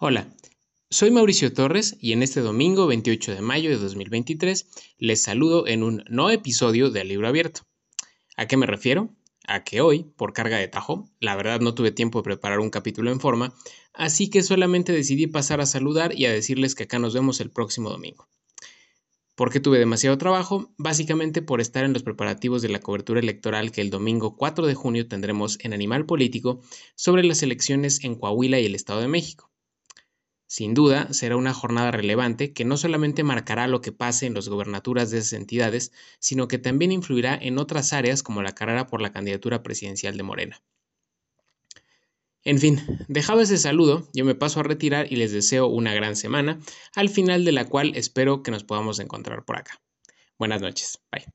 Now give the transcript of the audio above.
Hola, soy Mauricio Torres y en este domingo 28 de mayo de 2023 les saludo en un no episodio de Libro Abierto. ¿A qué me refiero? A que hoy, por carga de tajo, la verdad no tuve tiempo de preparar un capítulo en forma, así que solamente decidí pasar a saludar y a decirles que acá nos vemos el próximo domingo. ¿Por qué tuve demasiado trabajo? Básicamente por estar en los preparativos de la cobertura electoral que el domingo 4 de junio tendremos en Animal Político sobre las elecciones en Coahuila y el Estado de México. Sin duda, será una jornada relevante que no solamente marcará lo que pase en las gobernaturas de esas entidades, sino que también influirá en otras áreas como la carrera por la candidatura presidencial de Morena. En fin, dejado ese saludo, yo me paso a retirar y les deseo una gran semana, al final de la cual espero que nos podamos encontrar por acá. Buenas noches. Bye.